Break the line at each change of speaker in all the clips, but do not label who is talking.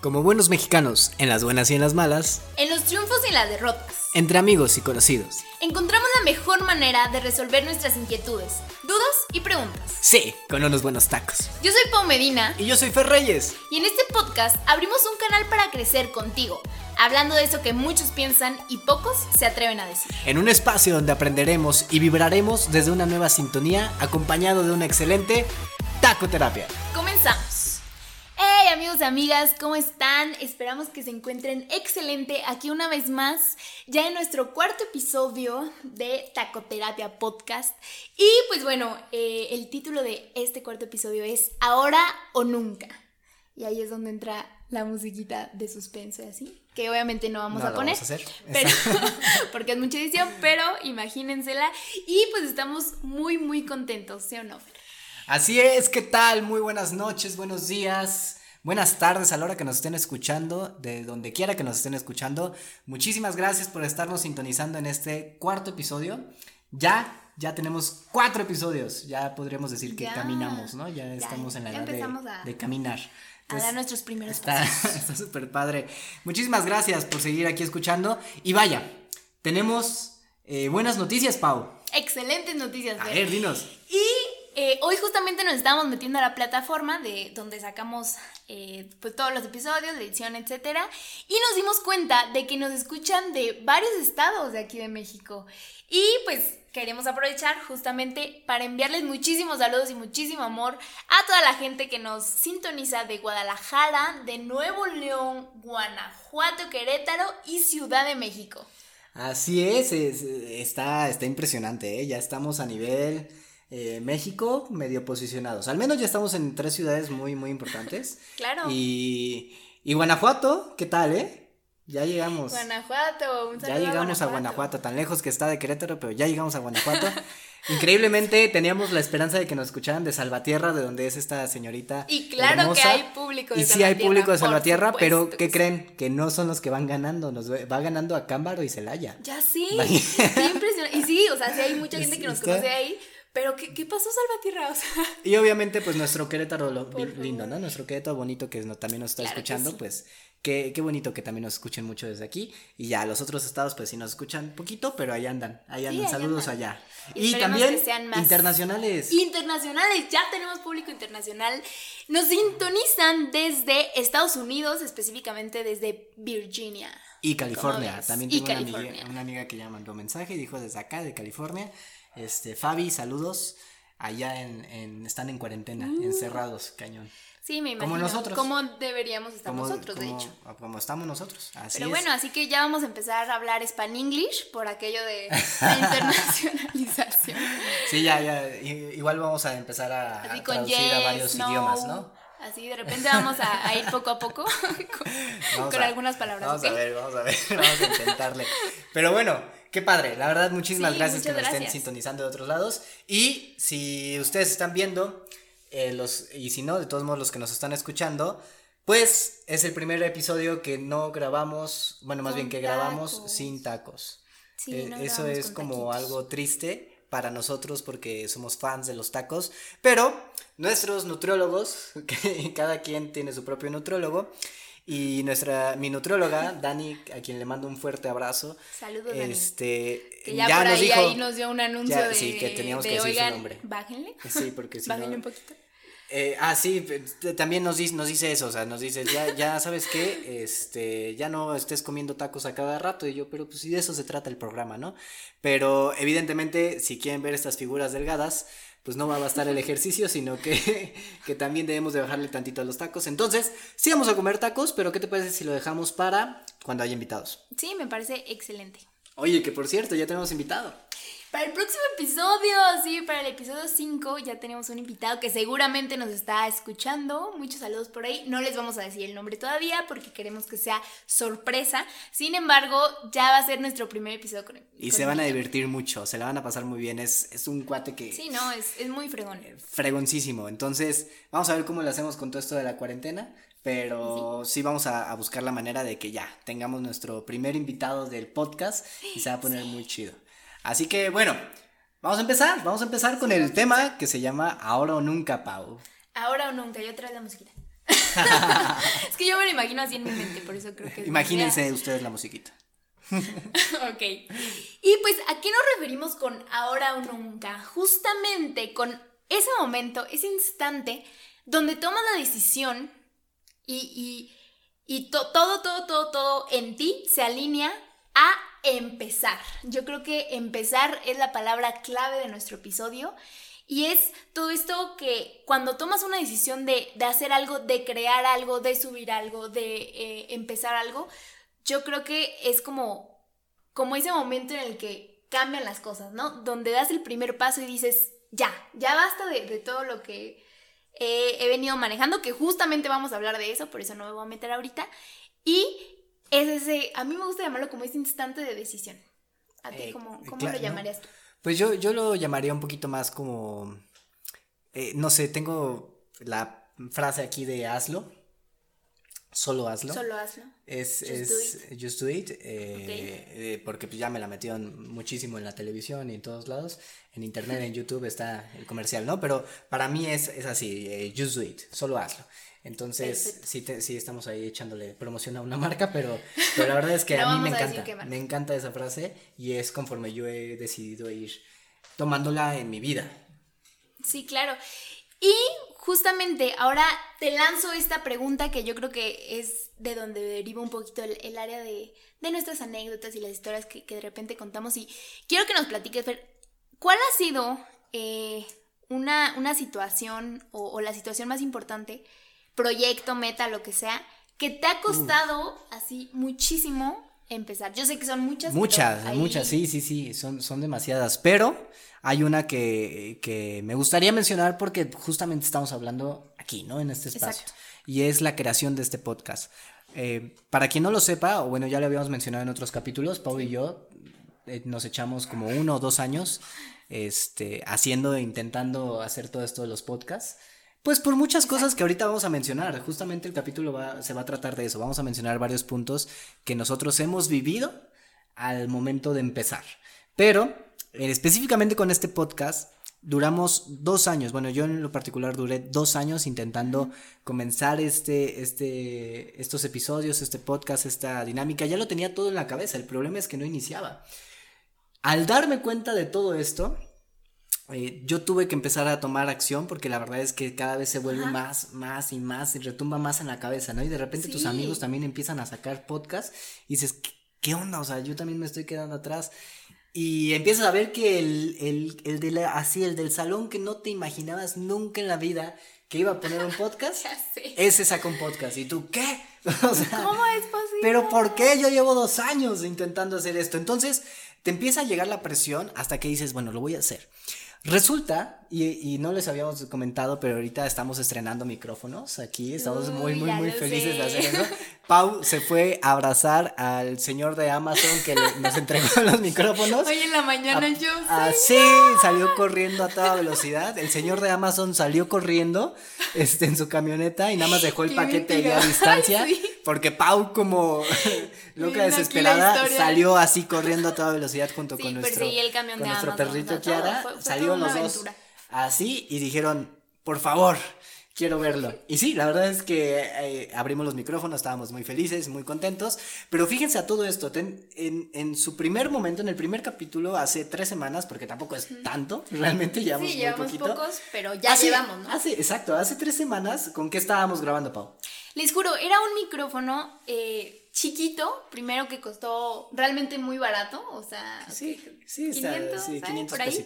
Como buenos mexicanos, en las buenas y en las malas,
En los triunfos y las derrotas,
entre amigos y conocidos.
encontramos la mejor manera de resolver nuestras inquietudes, dudas y preguntas.
Sí, con unos buenos tacos.
Yo soy Pau Medina
Y yo soy Fer Reyes.
y en este podcast abrimos un canal para crecer contigo, hablando de eso que muchos piensan y pocos se atreven a decir.
En un espacio donde aprenderemos y vibraremos desde una nueva sintonía, acompañado de una excelente tacoterapia.
Amigos y amigas, ¿cómo están? Esperamos que se encuentren excelente aquí una vez más, ya en nuestro cuarto episodio de Tacoterapia Podcast. Y pues bueno, eh, el título de este cuarto episodio es Ahora o Nunca. Y ahí es donde entra la musiquita de suspenso y así, que obviamente no vamos
No
a poner,
vamos a hacer.
pero porque es mucha edición, pero imagínensela. Y pues estamos muy, muy contentos, ¿sí o no?
Así es, ¿qué tal? Muy buenas noches, buenos días, buenas tardes a la hora que nos estén escuchando, de donde quiera que nos estén escuchando. Muchísimas gracias por estarnos sintonizando en este cuarto episodio. Ya, ya tenemos cuatro episodios, ya podríamos decir que
Ya.
caminamos, ¿no? Ya estamos en la
ya
edad de,
empezamos a-
de caminar.
A dar nuestros primeros
Está
pasos.
está súper padre. Muchísimas gracias por seguir aquí escuchando. Y vaya, tenemos eh, buenas noticias, Pau.
Excelentes noticias.
A ver, dinos.
Y eh, hoy justamente nos estamos metiendo a la plataforma de donde sacamos eh, pues, todos los episodios, la edición, etcétera, y nos dimos cuenta de que nos escuchan de varios estados de aquí de México. Y pues queremos aprovechar justamente para enviarles muchísimos saludos y muchísimo amor a toda la gente que nos sintoniza de Guadalajara, de Nuevo León, Guanajuato, Querétaro y Ciudad de México.
Así es, es- está, está impresionante, ¿eh? Ya estamos a nivel eh, México medio posicionados. Al menos ya estamos en tres ciudades muy, muy importantes.
Claro.
Y, y Guanajuato, ¿qué tal, eh? Ya llegamos.
Guanajuato, un
Ya llegamos a Guanajuato, tan lejos que está de Querétaro, pero ya llegamos a Guanajuato. Increíblemente teníamos la esperanza de que nos escucharan de Salvatierra, de donde es esta señorita.
Y claro que
hermosa.
hay público de
Y sí hay público de Salvatierra, pero ¿qué
que
creen? Que no son los que van ganando, nos va ganando a Cámbaro y Celaya.
Ya sí, qué impresionante. Y sí, o sea, sí hay mucha gente que nos conoce ahí, pero ¿qué, qué pasó, Salvatierra? O sea,
Y obviamente, pues nuestro Querétaro lo- lindo. ¿no? Nuestro Querétaro bonito que no- también nos está
Claro
escuchando,
sí.
pues qué, qué bonito que también nos escuchen mucho desde aquí. Y ya, los otros estados, pues sí nos escuchan poquito, pero ahí andan, ahí andan. Saludos
andan.
allá.
Y
Y también internacionales.
internacionales, ya tenemos público internacional. Nos sintonizan desde Estados Unidos, específicamente desde Virginia.
Y California. También tengo una amiga, una amiga que ya mandó mensaje y dijo desde acá, de California. Este, Fabi, saludos. Allá en, en- están en cuarentena,
Uh.
encerrados, cañón.
Sí, me imagino.
Como nosotros.
Como deberíamos estar
Como,
nosotros, de hecho.
Como estamos nosotros. Así
Pero
es.
bueno, así que ya vamos a empezar a hablar Span-English por aquello de la internacionalización.
Sí, ya, ya. Igual vamos a empezar a, a traducir
yes,
a varios
no.
idiomas, ¿no?
Así de repente vamos a, a ir poco a poco con,
Vamos
con
a-
algunas palabras.
Vamos a ver, vamos a ver, vamos a intentarle. Pero bueno, qué padre. La verdad, muchísimas
Sí,
gracias que nos estén
gracias.
sintonizando de otros lados. Y si ustedes están viendo, eh, los, y si no, de todos modos, los que nos están escuchando, pues es el primer episodio que no grabamos, bueno, más
Con
bien que grabamos
tacos.
sin tacos.
Sí,
Eh,
no
eso es como
taquitos.
algo triste para nosotros porque somos fans de los tacos, pero nuestros nutriólogos, que cada quien tiene su propio nutriólogo, y nuestra mi nutrióloga Dani, a quien le mando un fuerte abrazo,
Saludos, Dani.
este
Que ya, por
nos
ahí,
dijo,
ahí nos dio un anuncio
Ya,
de,
sí, que teníamos
de,
que decir su nombre.
bájenle.
sí, porque si
bájenle
no,
un poquito.
eh, ah, sí, también nos dice, nos dice eso, o sea, nos dice, ya, ya sabes qué, este, ya no estés comiendo tacos a cada rato, y yo, pero pues sí de eso se trata el programa, ¿no? Pero evidentemente, si quieren ver estas figuras delgadas, pues no va a bastar el ejercicio, sino que, que también debemos de bajarle tantito a los tacos. Entonces, sí vamos a comer tacos, pero ¿qué te parece si lo dejamos para cuando haya invitados?
Sí, me parece excelente.
Oye, que por cierto, ya tenemos invitado.
Para el próximo episodio, sí, para el episodio 5 ya tenemos un invitado que seguramente nos está escuchando. Muchos saludos por ahí. No les vamos a decir el nombre todavía porque queremos que sea sorpresa. Sin embargo, ya va a ser nuestro primer episodio con él.
Y
con
se van a divertir mucho, se la van a pasar muy bien, es, es un cuate que...
Sí, no, es, es muy fregón.
fregoncísimo. Entonces, vamos a ver cómo lo hacemos con todo esto de la cuarentena. Pero sí, vamos a, a buscar la manera de que ya tengamos nuestro primer invitado del podcast y se va a poner muy chido. Así que bueno, vamos a empezar. Vamos a empezar con el tema que se llama Ahora o Nunca, Pau.
Ahora o nunca, yo traigo la musiquita. es que yo me lo imagino así en mi mente, por eso creo que...
Imagínense ustedes la musiquita.
ok. Y pues, ¿a qué nos referimos con ahora o nunca? Justamente con ese momento, ese instante donde tomas la decisión y, todo, todo, todo, todo en ti se alinea a empezar. Yo creo que empezar es la palabra clave de nuestro episodio. Y es todo esto que cuando tomas una decisión de, hacer algo, de crear algo, de subir algo, de eh, empezar algo, yo creo que es como, como ese momento en el que cambian las cosas, ¿no? Donde das el primer paso y dices, ya, ya basta de, todo lo que he venido manejando, que justamente vamos a hablar de eso, por eso no me voy a meter ahorita. Y es ese, a mí me gusta llamarlo como ese instante de decisión. ¿A ti eh, cómo, lo llamarías tú?
Pues yo, yo lo llamaría un poquito más como, eh, no sé, tengo la frase aquí de hazlo. Solo hazlo.
Solo hazlo.
Es, just, es do it. just do it. Eh, eh, porque pues ya me la metieron muchísimo en la televisión y en todos lados. En internet, en YouTube está el comercial, ¿no? Pero para mí es, es así, just do it. Solo hazlo. Entonces, sí, sí estamos ahí echándole promoción a una marca, pero, pero la verdad es que a mí me encanta. Me encanta esa frase y es conforme yo he decidido ir tomándola en mi vida.
Sí, claro. Y justamente ahora te lanzo esta pregunta que yo creo que es de donde deriva un poquito el, área de, nuestras anécdotas y las historias que, de repente contamos. Y quiero que nos platiques, ¿cuál ha sido eh, una, una, situación o, la situación más importante proyecto, meta, lo que sea, que te ha costado así muchísimo empezar. Yo sé que son muchas.
Muchas, muchas, sí, sí, sí, son, son demasiadas, pero hay una que, me gustaría mencionar porque justamente estamos hablando aquí, ¿no? En este espacio. Y es la creación de este podcast. Eh, para quien no lo sepa, o bueno, ya lo habíamos mencionado en otros capítulos, Pau y yo eh, nos echamos como uno o dos años este, haciendo, e intentando hacer todo esto de los podcasts. Pues por muchas cosas que ahorita vamos a mencionar. Justamente el capítulo va, se va a tratar de eso. Vamos a mencionar varios puntos que nosotros hemos vivido al momento de empezar. Pero eh, específicamente con este podcast duramos dos años. Bueno, yo en lo particular duré dos años intentando comenzar este, este, estos episodios, este podcast, esta dinámica. Ya lo tenía todo en la cabeza. El problema es que no iniciaba. Al darme cuenta de todo esto, eh, yo tuve que empezar a tomar acción porque la verdad es que cada vez se vuelve más, más y más y retumba más en la cabeza, ¿no? Y de repente tus amigos también empiezan a sacar podcast y dices, ¿qué, onda? O sea, yo también me estoy quedando atrás. Y empiezas a ver que el, el, el de así, el del salón que no te imaginabas nunca en la vida que iba a poner un podcast, ese saca un podcast. ¿Y tú qué?
¿Cómo es posible?
Pero ¿por qué? Yo llevo dos años intentando hacer esto. Entonces te empieza a llegar la presión hasta que dices, bueno, lo voy a hacer. Resulta, y, no les habíamos comentado, pero ahorita estamos estrenando micrófonos aquí, estamos muy, muy, muy felices de hacer eso. Pau se fue a abrazar al señor de Amazon que nos entregó los micrófonos.
Hoy en la mañana yo.
Así salió corriendo a toda velocidad. El señor de Amazon salió corriendo este, en su camioneta y nada más dejó el paquete a distancia. Porque Pau, como loca desesperada, salió así corriendo a toda velocidad junto con nuestro, con nuestro perrito Kiara. salió los dos así y dijeron, por favor, quiero verlo. Y sí, la verdad es que eh, abrimos los micrófonos, estábamos muy felices, muy contentos. Pero fíjense a todo esto, en, su primer momento, en el primer capítulo, hace tres semanas, porque tampoco es tanto, realmente llevamos sí, llevamos
pocos, pero ya llevamos, ¿no?
Hace, exacto, hace tres semanas, ¿con qué estábamos grabando, Pau?
Les juro, era un micrófono eh, chiquito, primero que costó realmente muy barato, o sea,
sí, sí, 500, sí, 500 por ahí.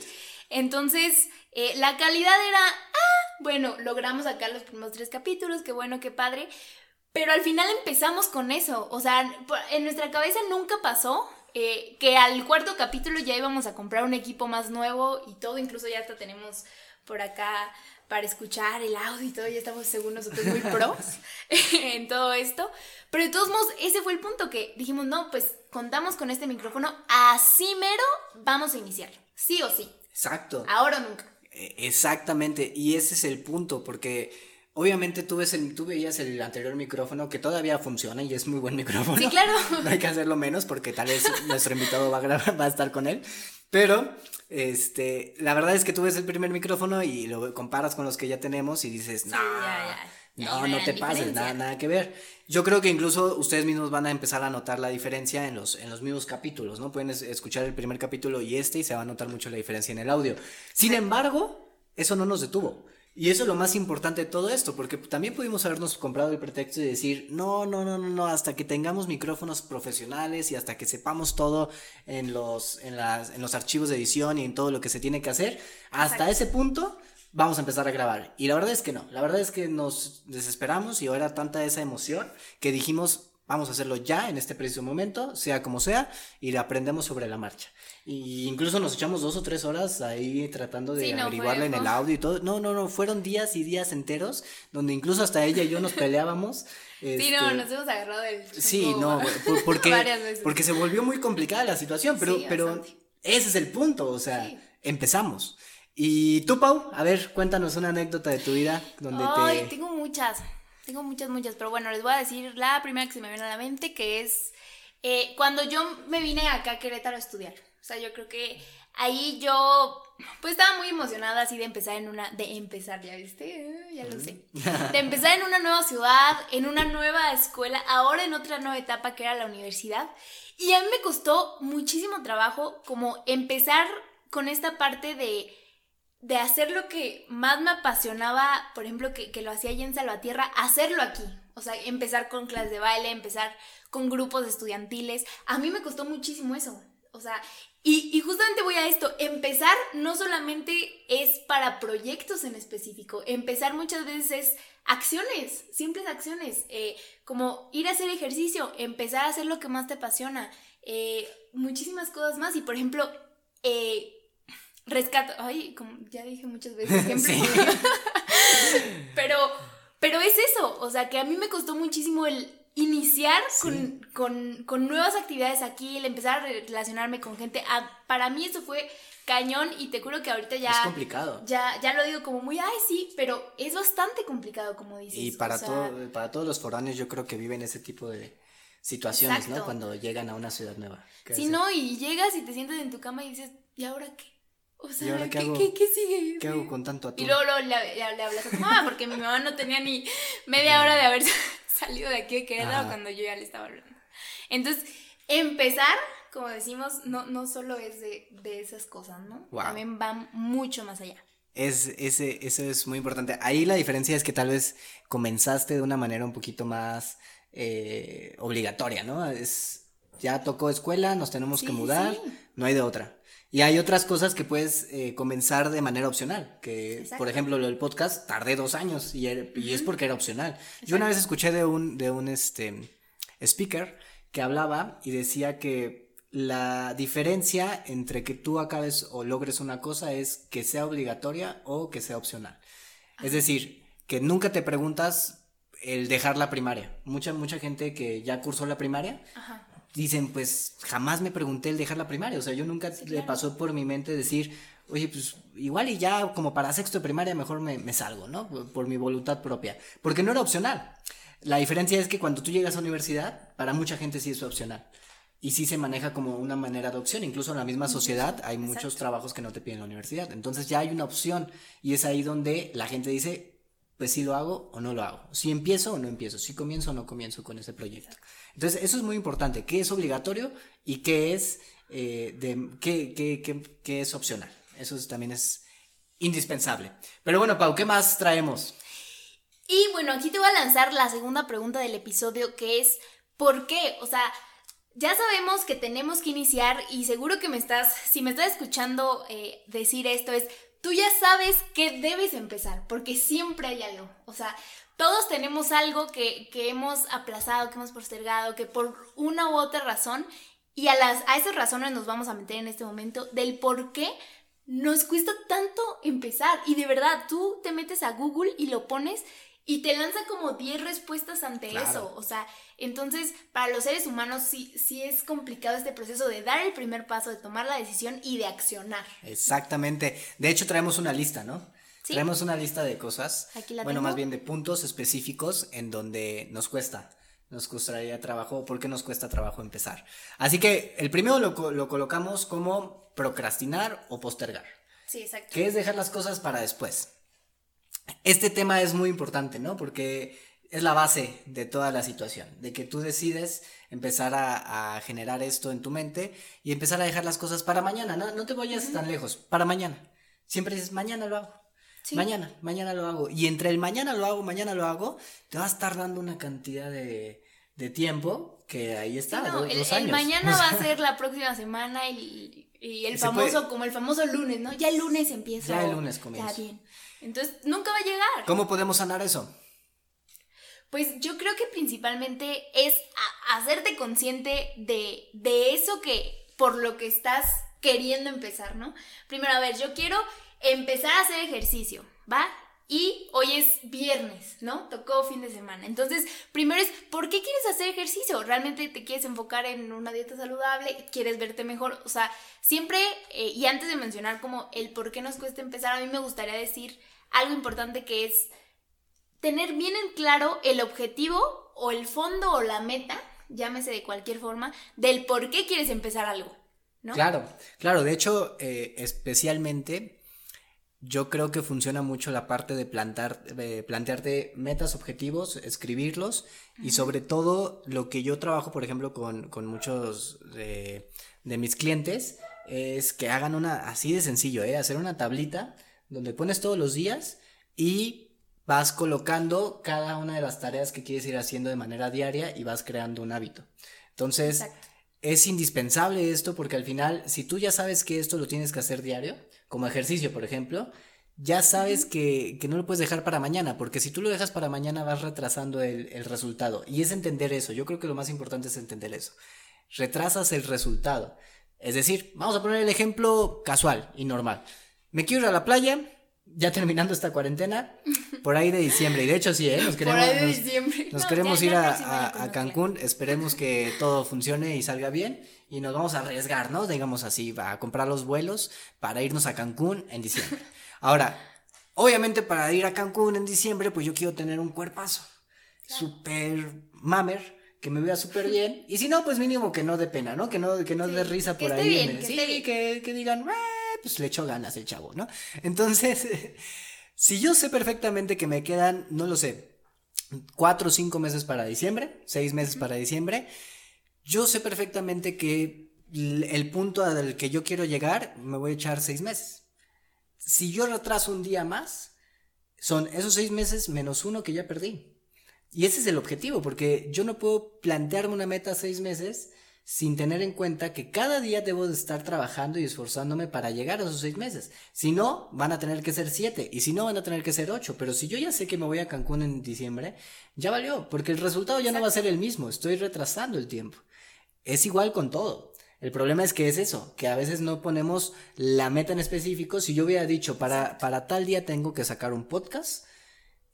Entonces, eh, la calidad era, ah, bueno, logramos sacar los primeros tres capítulos, qué bueno, qué padre. Pero al final empezamos con eso. O sea, en nuestra cabeza nunca pasó eh, que al cuarto capítulo ya íbamos a comprar un equipo más nuevo y todo. Incluso ya hasta tenemos por acá para escuchar el audio y todo. Ya estamos según nosotros muy pros en todo esto. Pero de todos modos, ese fue el punto que dijimos, no, pues contamos con este micrófono. Así mero vamos a iniciar. Sí o sí.
Exacto.
Ahora o nunca.
E, exactamente, y ese es el punto, porque obviamente tú, ves el, tú veías el anterior micrófono que todavía funciona y es muy buen micrófono.
Sí, claro.
No hay que hacerlo menos porque tal vez nuestro invitado va a, grabar, va a estar con él. Pero, este, la verdad es que tú ves el primer micrófono y lo comparas con los que ya tenemos y dices, no, No, no te pases, nada, nada que ver. Yo creo que incluso ustedes mismos van a empezar a notar la diferencia en los, en los mismos capítulos, ¿no? Pueden escuchar el primer capítulo y este y se va a notar mucho la diferencia en el audio. Sin embargo, eso no nos detuvo. Y eso es lo más importante de todo esto, porque también pudimos habernos comprado el pretexto de decir, no, no, no, no, no, hasta que tengamos micrófonos profesionales y hasta que sepamos todo en los, en las, en los archivos de edición y en todo lo que se tiene que hacer, hasta ese punto vamos a empezar a grabar. Y la verdad es que no, la verdad es que nos desesperamos y era tanta esa emoción que dijimos, vamos a hacerlo ya en este preciso momento, sea como sea, y aprendemos sobre la marcha. Y incluso nos echamos dos o tres horas ahí tratando de averiguarle en el audio y todo. No, no, no, fueron días y días enteros donde incluso hasta ella y yo nos peleábamos.
sí, no, este, nos hemos agarrado el...
Sí, no, porque, porque se volvió muy complicada la situación, pero, pero ese es el punto, o sea, empezamos. Y tú, Pau, a ver, cuéntanos una anécdota de tu vida donde
Ay, tengo muchas, tengo muchas, muchas, pero bueno, les voy a decir la primera que se me viene a la mente, que es eh, cuando yo me vine acá a Querétaro a estudiar. O sea, yo creo que ahí yo, pues estaba muy emocionada así de empezar en una, de empezar, ya viste, uh, ya lo sé, de empezar en una nueva ciudad, en una nueva escuela, ahora en otra nueva etapa que era la universidad. Y a mí me costó muchísimo trabajo como empezar con esta parte de, de hacer lo que más me apasionaba, por ejemplo, que, que lo hacía allí en Salvatierra, hacerlo aquí. O sea, empezar con clases de baile, empezar con grupos estudiantiles. A mí me costó muchísimo eso. O sea, y, justamente voy a esto, empezar no solamente es para proyectos en específico, empezar muchas veces es acciones, simples acciones, eh, como ir a hacer ejercicio, empezar a hacer lo que más te apasiona, eh, muchísimas cosas más. Y por ejemplo, eh, rescato, ay, como ya dije muchas veces, pero, pero es eso, o sea, que a mí me costó muchísimo el iniciar con, nuevas actividades aquí, el empezar a relacionarme con gente, para mí eso fue cañón y te juro que ahorita ya...
Es complicado.
Ya, ya lo digo como muy, ay, sí, pero es bastante complicado, como dices.
Y para, para todos los foráneos yo creo que viven ese tipo de situaciones, ¿no? Cuando llegan a una ciudad nueva.
Si no, y llegas y te sientas en tu cama y dices, ¿y ahora qué? O sea, qué, ¿qué, sigue?
¿Qué hago con tanto atún?
Y luego, le, hablas a tu mamá, porque mi mamá no tenía ni media hora de haber salido de aquí de Querétaro cuando yo ya le estaba hablando. Entonces, empezar, como decimos, no, no solo es de, esas cosas, ¿no? También va mucho más allá.
Es, ese, eso es muy importante. Ahí la diferencia es que tal vez comenzaste de una manera un poquito más eh, obligatoria, ¿no? Es, ya tocó escuela, nos tenemos que mudar, no hay de otra. Y hay otras cosas que puedes eh, comenzar de manera opcional, que por ejemplo lo del podcast tardé dos años y, y es porque era opcional. Yo una vez escuché de un, de un este, speaker que hablaba y decía que la diferencia entre que tú acabes o logres una cosa es que sea obligatoria o que sea opcional. Es decir, que nunca te preguntas el dejar la primaria. Mucha, mucha gente que ya cursó la primaria Ajá dicen, pues jamás me pregunté el dejar la primaria, o sea, yo nunca le pasó por mi mente decir, oye, pues igual y ya como para sexto de primaria mejor me, salgo, ¿no? Por, mi voluntad propia, porque no era opcional. La diferencia es que cuando tú llegas a universidad, para mucha gente sí es opcional. Y sí se maneja como una manera de opción. Incluso en la misma sociedad hay muchos trabajos que no te piden la universidad. Entonces ya hay una opción. Y es ahí donde la gente dice, pues si lo hago o no lo hago. Si empiezo o no empiezo. Si comienzo o no comienzo con ese proyecto. Entonces, eso es muy importante, qué es obligatorio y qué es, eh, de, qué, qué, qué, es opcional. Eso también es indispensable. Pero bueno, Pau, ¿qué más traemos?
Y bueno, aquí te voy a lanzar la segunda pregunta del episodio, que es, ¿por qué? O sea, ya sabemos que tenemos que iniciar y seguro que me estás, si me estás escuchando eh, decir esto, es, tú ya sabes que debes empezar, porque siempre hay algo. O sea, todos tenemos algo que, hemos aplazado, que hemos postergado, que por una u otra razón, y a, las, a esas razones nos vamos a meter en este momento, del por qué nos cuesta tanto empezar. Y de verdad, tú te metes a Google y lo pones y te lanza como 10 respuestas ante eso. O sea, entonces para los seres humanos sí, sí es complicado este proceso de dar el primer paso, de tomar la decisión y de accionar.
Exactamente. De hecho, traemos una lista, ¿no? Tenemos una lista de cosas, bueno, más bien de puntos específicos en donde nos cuesta, nos costaría trabajo, ¿por qué nos cuesta trabajo empezar? Así que el primero lo, lo colocamos como procrastinar o postergar.
Sí, exacto.
Que es dejar las cosas para después. Este tema es muy importante, ¿no? Porque es la base de toda la situación, de que tú decides empezar a, generar esto en tu mente y empezar a dejar las cosas para mañana, no, no te vayas tan lejos, para mañana. Siempre dices, mañana lo hago. Mañana, mañana lo hago. Y entre el mañana lo hago, mañana lo hago, te va a estar dando una cantidad de, de tiempo que ahí está,
el, mañana va a ser la próxima semana y, y el famoso, como el famoso lunes, ¿no? Ya el lunes empieza.
Ya el lunes comienza.
Ya bien. Entonces, nunca va a llegar.
¿Cómo podemos sanar eso?
Pues yo creo que principalmente es hacerte consciente de, de eso que, por lo que estás queriendo empezar, ¿no? Primero, a ver, yo quiero empezar a hacer ejercicio, ¿va? Y hoy es viernes, ¿no? Tocó fin de semana. Entonces, primero es, ¿por qué quieres hacer ejercicio? ¿Realmente te quieres enfocar en una dieta saludable? ¿Quieres verte mejor? O sea, siempre, eh, y antes de mencionar como el por qué nos cuesta empezar, a mí me gustaría decir algo importante que es tener bien en claro el objetivo o el fondo o la meta, llámese de cualquier forma, del por qué quieres empezar algo. ¿no?
Claro, claro, de hecho, eh, especialmente yo creo que funciona mucho la parte de plantar, plantearte metas, objetivos, escribirlos y sobre todo lo que yo trabajo, por ejemplo, con, muchos de, de, mis clientes es que hagan una, así de sencillo, ¿eh? hacer una tablita donde pones todos los días y vas colocando cada una de las tareas que quieres ir haciendo de manera diaria y vas creando un hábito. Entonces, es indispensable esto porque al final, si tú ya sabes que esto lo tienes que hacer diario, como ejercicio, por ejemplo, ya sabes que, no lo puedes dejar para mañana, porque si tú lo dejas para mañana vas retrasando el, el resultado. Y es entender eso, yo creo que lo más importante es entender eso. Retrasas el resultado. Es decir, vamos a poner el ejemplo casual y normal. Me quiero ir a la playa, ya terminando esta cuarentena, por ahí de diciembre. Y de hecho sí, ¿eh? Nos queremos,
por ahí de diciembre.
Nos, queremos ir a, Cancún, esperemos que todo funcione y salga bien. Y nos vamos a arriesgar, ¿no? Digamos así, a comprar los vuelos para irnos a Cancún en diciembre. Ahora, obviamente para ir a Cancún en diciembre, pues yo quiero tener un cuerpazo. Super mamer que me vea súper bien. Y si no, pues mínimo que no dé pena, ¿no? Que no, que no dé risa por ahí. que sí, que, que, digan, pues le echo ganas el chavo, ¿no? Entonces, si yo sé perfectamente que me quedan, no lo sé, cuatro o cinco meses para diciembre, seis meses para diciembre, yo sé perfectamente que el punto al que yo quiero llegar me voy a echar seis meses. Si yo retraso un día más, son esos seis meses menos uno que ya perdí. Y ese es el objetivo, porque yo no puedo plantearme una meta seis meses sin tener en cuenta que cada día debo de estar trabajando y esforzándome para llegar a esos seis meses. Si no, van a tener que ser siete, y si no, van a tener que ser ocho. Pero si yo ya sé que me voy a Cancún en diciembre, ya valió, porque el resultado ya no va a ser el mismo, estoy retrasando el tiempo. Es igual con todo. El problema es que es eso, que a veces no ponemos la meta en específico. Si yo hubiera dicho, para, para tal día tengo que sacar un podcast,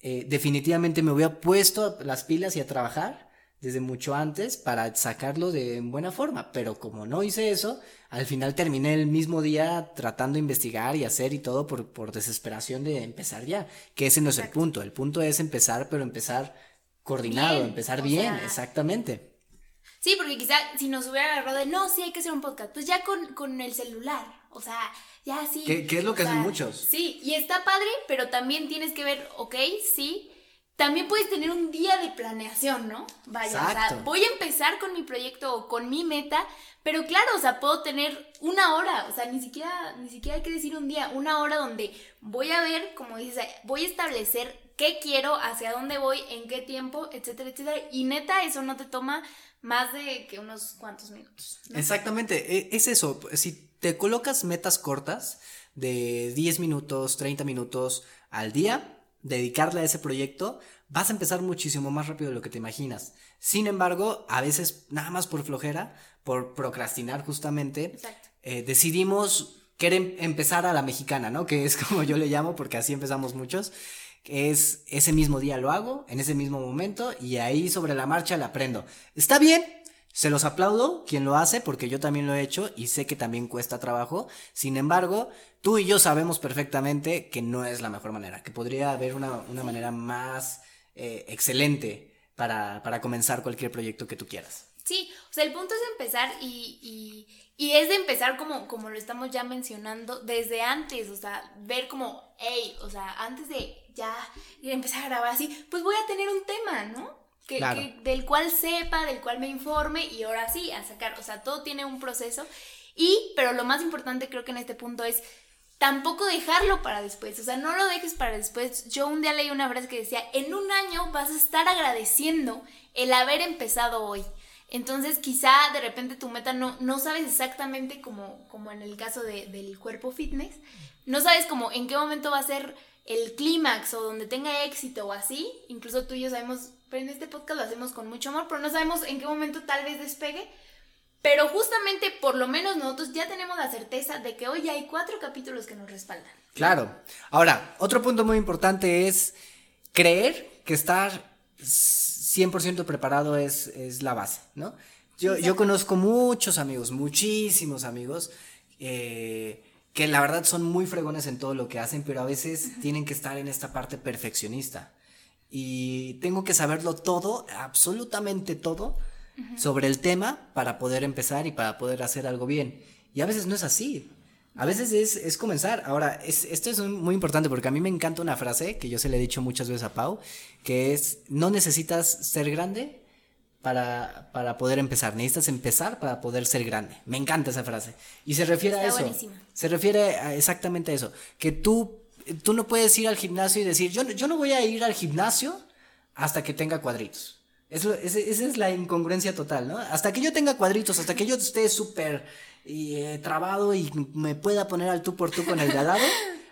eh, definitivamente me hubiera puesto las pilas y a trabajar desde mucho antes para sacarlo de buena forma, pero como no hice eso, al final terminé el mismo día tratando de investigar y hacer y todo por, por desesperación de empezar ya, que ese no es el punto, el punto es empezar, pero empezar coordinado, empezar bien, exactamente.
Sí, porque quizá si nos hubiera agarrado de, no, sí hay que hacer un podcast, pues ya con, con el celular, o sea, ya sí.
¿Qué, es lo que hacen muchos?
Sí, y está padre, pero también tienes que ver, ok, sí. También puedes tener un día de planeación, ¿no? Vaya, o sea, voy a empezar con mi proyecto o con mi meta, pero claro, o sea, puedo tener una hora, o sea, ni siquiera, ni siquiera hay que decir un día, una hora donde voy a ver, como dices, voy a establecer qué quiero, hacia dónde voy, en qué tiempo, etcétera, etcétera. Y neta, eso no te toma más de que unos cuantos minutos.
Exactamente, e, es eso. Si te colocas metas cortas de 10 minutos, 30 minutos al día, dedicarle a ese proyecto, vas a empezar muchísimo más rápido de lo que te imaginas. Sin embargo, a veces nada más por flojera, por procrastinar justamente, eh, decidimos querer empezar a la mexicana, ¿no? Que es como yo le llamo, porque así empezamos muchos. Es ese mismo día lo hago, en ese mismo momento, y ahí sobre la marcha la aprendo. Está bien, se los aplaudo quien lo hace porque yo también lo he hecho y sé que también cuesta trabajo. Sin embargo, tú y yo sabemos perfectamente que no es la mejor manera, que podría haber una, manera más eh, excelente para, comenzar cualquier proyecto que tú quieras.
Sí, o sea, el punto es empezar y, y, es de empezar como, como lo estamos ya mencionando desde antes, o sea, ver como, hey, o sea, antes de ya empezar a grabar así, pues voy a tener un tema, ¿no? Que, del cual sepa, del cual me informe y ahora sí, a sacar, o sea, todo tiene un proceso y, pero lo más importante creo que en este punto es tampoco dejarlo para después, o sea, no lo dejes para después. Yo un día leí una frase que decía, en un año vas a estar agradeciendo el haber empezado hoy. Entonces quizá de repente tu meta no, no sabes exactamente como, como en el caso del cuerpo fitness, no sabes como en qué momento va a ser el clímax o donde tenga éxito o así, incluso tú y yo sabemos, pero en este podcast lo hacemos con mucho amor, pero no sabemos en qué momento tal vez despegue, pero justamente por lo menos nosotros ya tenemos la certeza de que hoy ya hay cuatro capítulos que nos respaldan.
Claro. Ahora, otro punto muy importante es creer que estar 100% preparado es, es, la base, ¿no? Yo, yo, conozco muchos amigos, muchísimos amigos, eh, que la verdad son muy fregones en todo lo que hacen, pero a veces tienen que estar en esta parte perfeccionista. Y tengo que saberlo todo, absolutamente todo, sobre el tema para poder empezar y para poder hacer algo bien. Y a veces no es así. A veces es, es comenzar. Ahora, es, esto es muy importante porque a mí me encanta una frase que yo se le he dicho muchas veces a Pau, que es, no necesitas ser grande para, para poder empezar, necesitas empezar para poder ser grande. Me encanta esa frase. Y se refiere a eso. Se refiere exactamente a eso, que tú, tú no puedes ir al gimnasio y decir, yo, yo no voy a ir al gimnasio hasta que tenga cuadritos. Eso, esa es la incongruencia total, ¿no? Hasta que yo tenga cuadritos, hasta que yo esté súper eh, trabado y me pueda poner al tú por tú con el de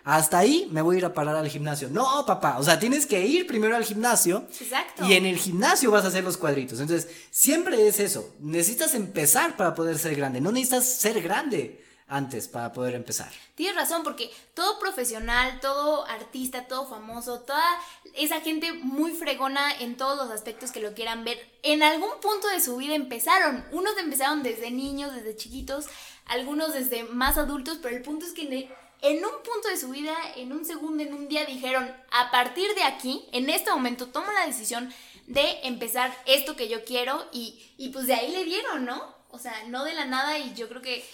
hasta ahí me voy a ir a parar al gimnasio. No, papá, o sea, tienes que ir primero al gimnasio. Exacto. Y en el gimnasio vas a hacer los cuadritos. Entonces, siempre es eso. Necesitas empezar para poder ser grande, no necesitas ser grande antes para poder empezar.
Tienes razón, porque todo profesional, todo artista, todo famoso, toda esa gente muy fregona en todos los aspectos que lo quieran ver, en algún punto de su vida empezaron. Unos empezaron desde niños, desde chiquitos, algunos desde más adultos, pero el punto es que en un punto de su vida, en un segundo, en un día, dijeron, a partir de aquí, en este momento, tomo la decisión de empezar esto que yo quiero y, y pues de ahí le dieron, ¿no? O sea, no de la nada y yo creo que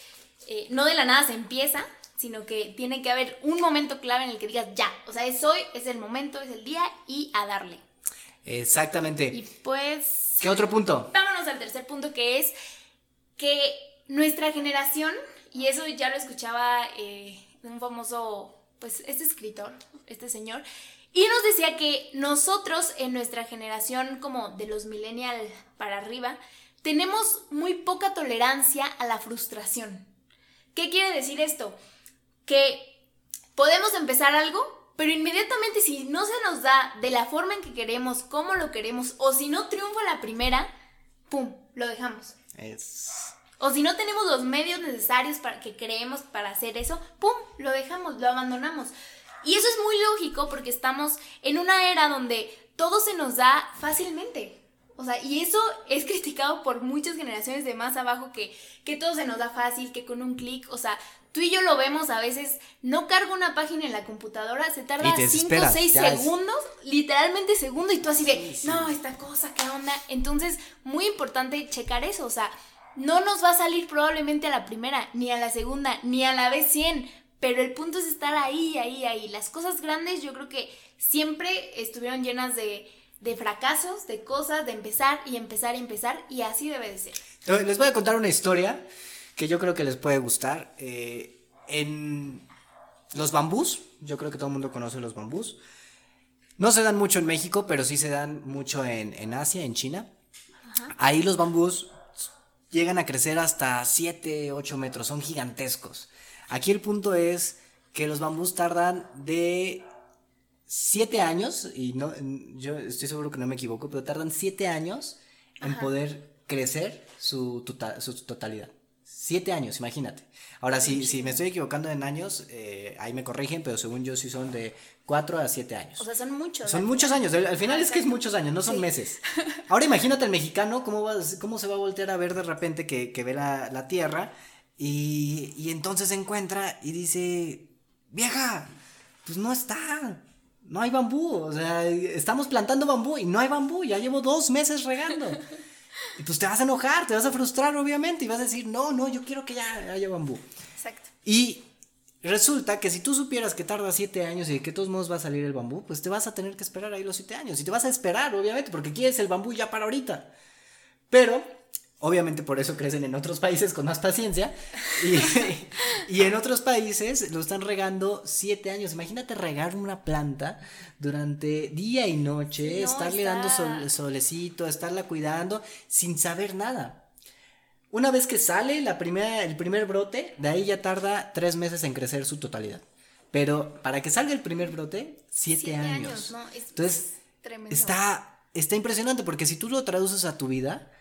eh, no de la nada se empieza, sino que tiene que haber un momento clave en el que digas ya, o sea, es hoy, es el momento, es el día y a darle.
Exactamente.
Y pues...
¿Qué otro punto?
Vámonos al tercer punto que es que nuestra generación, y eso ya lo escuchaba eh, un famoso, pues este escritor, este señor, y nos decía que nosotros en nuestra generación como de los millennial para arriba, tenemos muy poca tolerancia a la frustración. ¿Qué quiere decir esto? Que podemos empezar algo, pero inmediatamente si no se nos da de la forma en que queremos, cómo lo queremos, o si no triunfa la primera, ¡pum! Lo dejamos. O si no tenemos los medios necesarios para que creemos para hacer eso, ¡pum! Lo dejamos, lo abandonamos. Y eso es muy lógico porque estamos en una era donde todo se nos da fácilmente. O sea, y eso es criticado por muchas generaciones de más abajo que, que todo se nos da fácil, que con un clic, o sea, tú y yo lo vemos a veces, no cargo una página en la computadora, se tarda 5 o 6 segundos, literalmente segundos, y tú así de, no, esta cosa, ¿qué onda? Entonces, muy importante checar eso, o sea, no nos va a salir probablemente a la primera, ni a la segunda, ni a la vez 100, pero el punto es estar ahí, ahí, ahí. Las cosas grandes yo creo que siempre estuvieron llenas de de fracasos, de cosas, de empezar y empezar y empezar, y así debe de ser.
Les voy a contar una historia que yo creo que les puede gustar. Eh, en los bambús, yo creo que todo el mundo conoce los bambús. No se dan mucho en México, pero sí se dan mucho en, Asia, en China. Ahí los bambús llegan a crecer hasta 7, 8 metros, son gigantescos. Aquí el punto es que los bambús tardan de siete años, y no, yo estoy seguro que no me equivoco, pero tardan siete años en poder crecer su, tota, su totalidad. Siete años, imagínate. Ahora, si, si me estoy equivocando en años, eh, ahí me corrigen, pero según yo sí son de cuatro a siete años.
O sea, son muchos.
Son muchos años. Al final es que es muchos años, no son meses. Ahora imagínate el mexicano, cómo, va, cómo se va a voltear a ver de repente que, que ve la, la tierra y, y entonces se encuentra y dice, vieja, pues no está no hay bambú, o sea, estamos plantando bambú y no hay bambú, ya llevo dos meses regando. Y pues te vas a enojar, te vas a frustrar, obviamente, y vas a decir, no, no, yo quiero que ya haya bambú.
Exacto.
Y resulta que si tú supieras que tarda siete años y de que de todos modos va a salir el bambú, pues te vas a tener que esperar ahí los siete años. Y te vas a esperar, obviamente, porque quieres el bambú ya para ahorita. Pero Obviamente por eso crecen en otros países con más paciencia. Y, en otros países lo están regando siete años. Imagínate regar una planta durante día y noche, estarle dando solecito, estarla cuidando sin saber nada. Una vez que sale la primera, el primer brote, de ahí ya tarda tres meses en crecer su totalidad. Pero para que salga el primer brote, siete, años. Entonces, está, está impresionante porque si tú lo traduces a tu vida,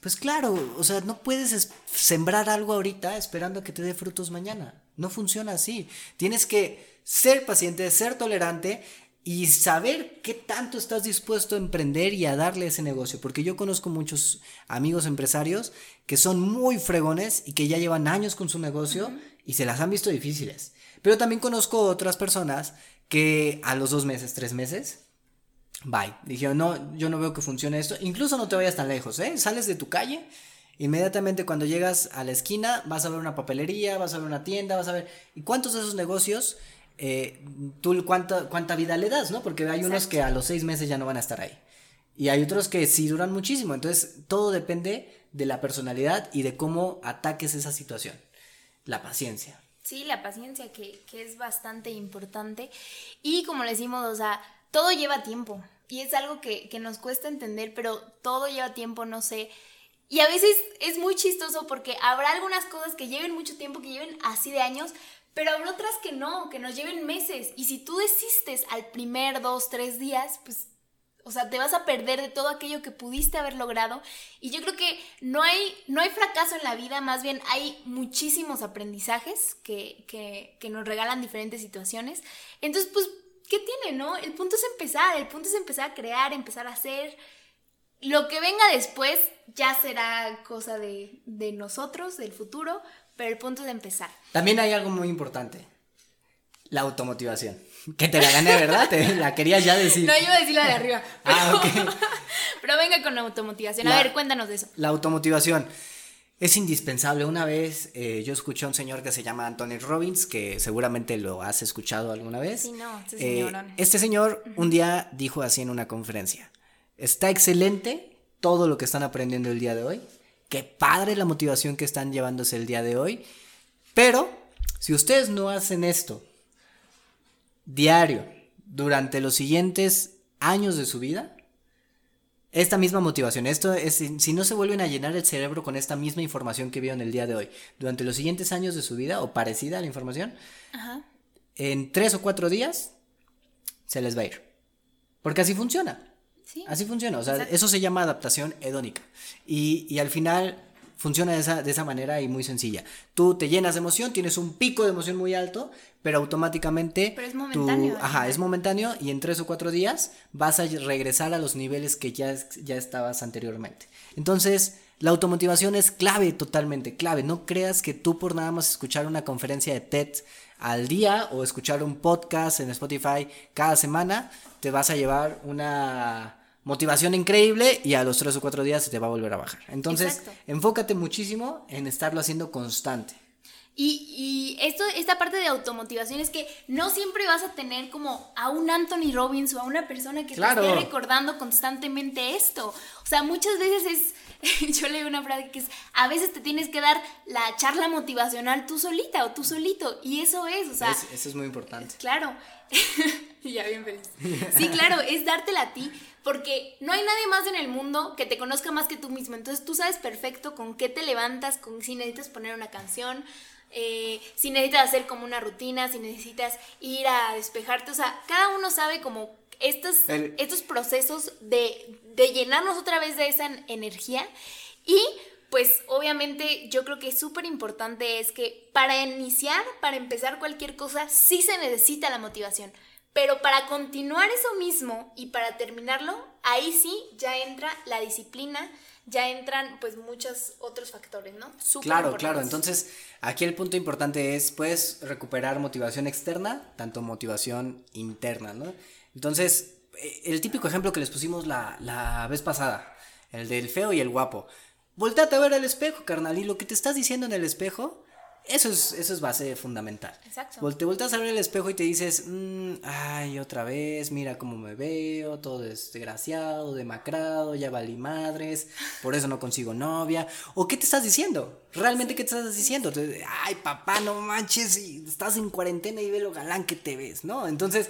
pues claro, o sea, no puedes sembrar algo ahorita esperando a que te dé frutos mañana. No funciona así. Tienes que ser paciente, ser tolerante y saber qué tanto estás dispuesto a emprender y a darle ese negocio. Porque yo conozco muchos amigos empresarios que son muy fregones y que ya llevan años con su negocio y se las han visto difíciles. Pero también conozco otras personas que a los dos meses, tres meses, Bye. Dijeron, no, yo no veo que funcione esto. Incluso no te vayas tan lejos, ¿eh? Sales de tu calle, inmediatamente cuando llegas a la esquina vas a ver una papelería, vas a ver una tienda, vas a ver... ¿Y cuántos de esos negocios, eh, tú cuánta, cuánta vida le das, ¿no? Porque hay unos que a los seis meses ya no van a estar ahí. Y hay otros que sí duran muchísimo. Entonces, todo depende de la personalidad y de cómo ataques esa situación. La paciencia.
Sí, la paciencia, que, que es bastante importante. Y como le decimos, o sea, todo lleva tiempo y es algo que, nos cuesta entender, pero todo lleva tiempo, no sé. Y a veces es muy chistoso porque habrá algunas cosas que lleven mucho tiempo, que lleven así de años, pero habrá otras que no, que nos lleven meses. Y si tú desistes al primer dos, tres días, pues, o sea, te vas a perder de todo aquello que pudiste haber logrado. Y yo creo que no hay, no hay fracaso en la vida, más bien hay muchísimos aprendizajes que, que, que nos regalan diferentes situaciones. Entonces, pues ¿qué tiene, no? El punto es empezar, el punto es empezar a crear, empezar a hacer. Lo que venga después ya será cosa de, nosotros, del futuro, pero el punto es empezar.
También hay algo muy importante, la automotivación. Que te la gané, ¿verdad? Te la quería ya decir.
No, yo iba a decir la de arriba. ah, ok. pero venga con la automotivación. A ver, cuéntanos de eso.
La automotivación. Es indispensable. Una vez eh, yo escuché a un señor que se llama Anthony Robbins, que seguramente lo has escuchado alguna vez.
Sí, no, este señor.
Eh, este señor un día dijo así en una conferencia, está excelente todo lo que están aprendiendo el día de hoy, qué padre la motivación que están llevándose el día de hoy, pero si ustedes no hacen esto diario durante los siguientes años de su vida, esta misma motivación, esto es, si no se vuelven a llenar el cerebro con esta misma información que vieron el día de hoy, durante los siguientes años de su vida, o parecida a la información, en tres o cuatro días se les va a ir. Porque así funciona. Así funciona. O sea, eso se llama adaptación hedónica. Y, y al final funciona de esa, de esa manera y muy sencilla. Tú te llenas de emoción, tienes un pico de emoción muy alto, pero automáticamente...
Pero es momentáneo.
ajá, es momentáneo y en tres o cuatro días vas a regresar a los niveles que ya, ya estabas anteriormente. Entonces, la automotivación es clave, totalmente clave. No creas que tú por nada más escuchar una conferencia de TED al día o escuchar un podcast en Spotify cada semana, te vas a llevar una motivación increíble y a los tres o cuatro días se te va a volver a bajar. Entonces, enfócate muchísimo en estarlo haciendo constante.
Y, esto, esta parte de automotivación es que no siempre vas a tener como a un Anthony Robbins o a una persona que te esté recordando constantemente esto. O sea, muchas veces es, yo leo una frase que es, a veces te tienes que dar la charla motivacional tú solita o tú solito. Y eso es, o sea...
eso es muy importante.
Claro. ya bien feliz. Sí, claro, es dártela a ti porque no hay nadie más en el mundo que te conozca más que tú mismo. Entonces tú sabes perfecto con qué te levantas, con si necesitas poner una canción, eh, si necesitas hacer como una rutina, si necesitas ir a despejarte. O sea, cada uno sabe como estos, estos procesos de, de llenarnos otra vez de esa energía. Y pues obviamente yo creo que es súper importante es que para iniciar, para empezar cualquier cosa, sí se necesita la motivación. Pero para continuar eso mismo y para terminarlo, ahí sí ya entra la disciplina, ya entran pues muchos otros factores, ¿no?
claro, claro. Entonces, aquí el punto importante es, puedes recuperar motivación externa, tanto motivación interna, ¿no? Entonces, eh, el típico ejemplo que les pusimos la, la vez pasada, el del feo y el guapo. Voltate a ver el espejo, carnal, y lo que te estás diciendo en el espejo, eso es, eso es base fundamental.
Exacto.
Te volteas a ver el espejo y te dices, mm, ay, otra vez, mira cómo me veo, todo desgraciado, demacrado, ya valí madres, por eso no consigo novia. ¿O qué te estás diciendo? ¿Realmente qué te estás diciendo? Ay, papá, no manches, y estás en cuarentena y ve lo galán que te ves, ¿no? Entonces,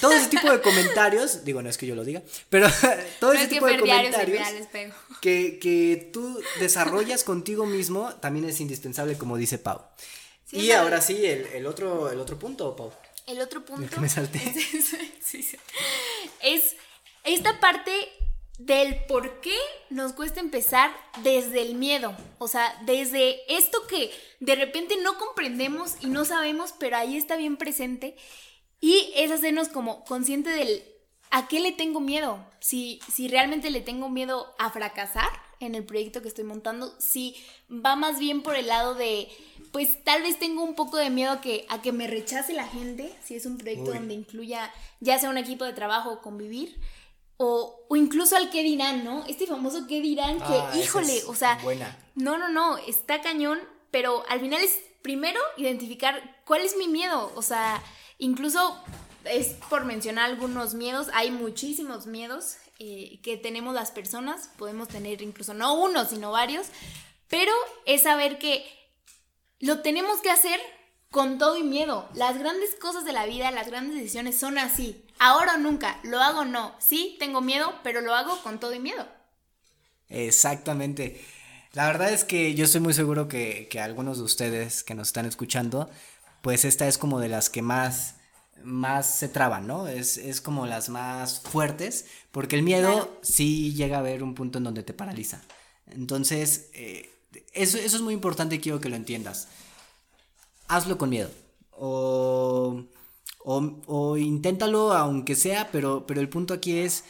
todo ese tipo de comentarios, digo, no es que yo lo diga, pero todo
No
ese
es
tipo de comentarios que, que tú desarrollas contigo mismo también es indispensable, como dice Pau.
Sí,
y ahora sí, el, el otro, el otro punto, Pau.
El otro punto.
que me salté.
Es, sí, sí. es esta parte del por qué nos cuesta empezar desde el miedo. O sea, desde esto que de repente no comprendemos y no sabemos, pero ahí está bien presente. Y es hacernos como consciente del a qué le tengo miedo. Si, si realmente le tengo miedo a fracasar en el proyecto que estoy montando, si va más bien por el lado de, pues tal vez tengo un poco de miedo a que, a que me rechace la gente, si es un proyecto
Uy.
donde incluya ya sea un equipo de trabajo o convivir. O, o incluso al qué dirán, ¿no? Este famoso qué dirán que,
Ah,
híjole,
es
o sea,
buena.
no, no, no, está cañón, pero al final es primero identificar cuál es mi miedo, o sea, incluso es por mencionar algunos miedos, hay muchísimos miedos eh, que tenemos las personas, podemos tener incluso no uno, sino varios, pero es saber que lo tenemos que hacer con todo y miedo. Las grandes cosas de la vida, las grandes decisiones son así. Ahora o nunca, lo hago o no. Sí, tengo miedo, pero lo hago con todo y miedo.
Exactamente. La verdad es que yo estoy muy seguro que, que algunos de ustedes que nos están escuchando, pues esta es como de las que más, más se traban, ¿no? Es, es como las más fuertes, porque el miedo
Claro.
sí llega a haber un punto en donde te paraliza. Entonces, eh, eso, eso es muy importante y quiero que lo entiendas. Hazlo con miedo. O, o, o inténtalo aunque sea, pero, pero el punto aquí es,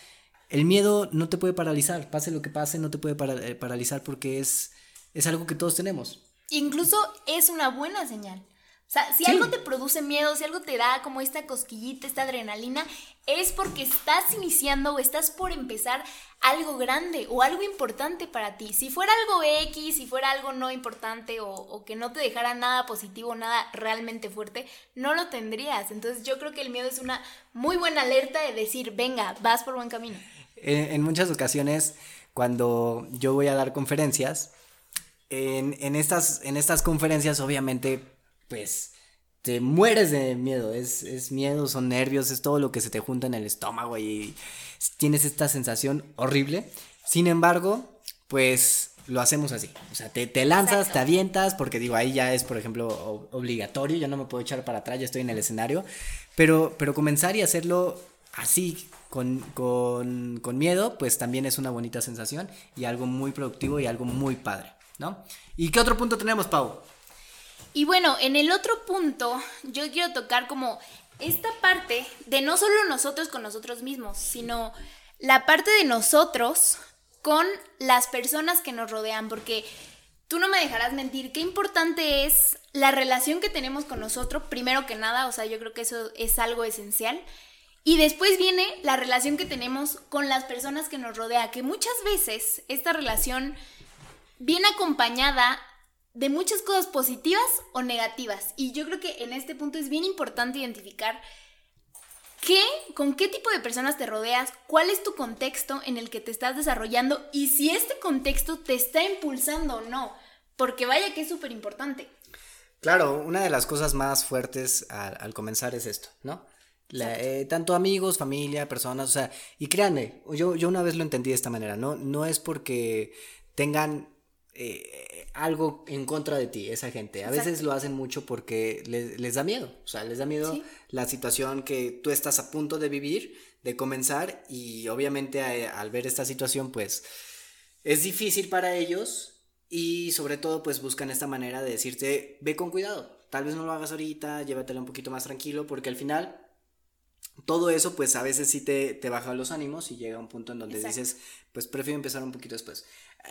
el miedo no te puede paralizar, pase lo que pase, no te puede para- eh, paralizar porque es, es algo que todos tenemos.
Incluso es una buena señal. O sea, si
Sí.
algo te produce miedo, si algo te da como esta cosquillita, esta adrenalina, es porque estás iniciando o estás por empezar algo grande o algo importante para ti. Si fuera algo X, si fuera algo no importante o, o que no te dejara nada positivo, nada realmente fuerte, no lo tendrías. Entonces yo creo que el miedo es una muy buena alerta de decir, venga, vas por buen camino.
En, en muchas ocasiones, cuando yo voy a dar conferencias, en, en estas, en estas conferencias, obviamente, pues te mueres de miedo. Es, es miedo, son nervios, es todo lo que se te junta en el estómago y tienes esta sensación horrible. Sin embargo, pues lo hacemos así. O sea, te, te lanzas,
Exacto.
te avientas, porque digo, ahí ya es, por ejemplo, obligatorio, ya no me puedo echar para atrás, ya estoy en el escenario. Pero, pero comenzar y hacerlo así, con, con, con miedo, pues también es una bonita sensación y algo muy productivo y algo muy padre, ¿no? ¿Y qué otro punto tenemos, Pau?
Y bueno, en el otro punto, yo quiero tocar como esta parte de no solo nosotros con nosotros mismos, sino la parte de nosotros con las personas que nos rodean, porque tú no me dejarás mentir, qué importante es la relación que tenemos con nosotros, primero que nada, o sea, yo creo que eso es algo esencial. Y después viene la relación que tenemos con las personas que nos rodean, que muchas veces esta relación viene acompañada de muchas cosas positivas o negativas. Y yo creo que en este punto es bien importante identificar qué, con qué tipo de personas te rodeas, cuál es tu contexto en el que te estás desarrollando y si este contexto te está impulsando o no. Porque vaya que es súper importante.
Claro, una de las cosas más fuertes al, al comenzar es esto, ¿no? La- eh, tanto amigos, familia, personas, o sea, y créanme, yo, yo una vez lo entendí de esta manera, ¿no? No es porque tengan eh, algo en contra de ti, esa gente. A veces lo hacen mucho porque les, les da miedo, o sea, les da miedo
Sí.
la situación que tú estás a punto de vivir, de comenzar, y obviamente eh, al ver esta situación, pues es difícil para ellos y sobre todo pues buscan esta manera de decirte, ve con cuidado, tal vez no lo hagas ahorita, llévatelo un poquito más tranquilo, porque al final todo eso pues a veces sí te, te baja los ánimos y llega un punto en donde
Exacto.
dices, pues prefiero empezar un poquito después.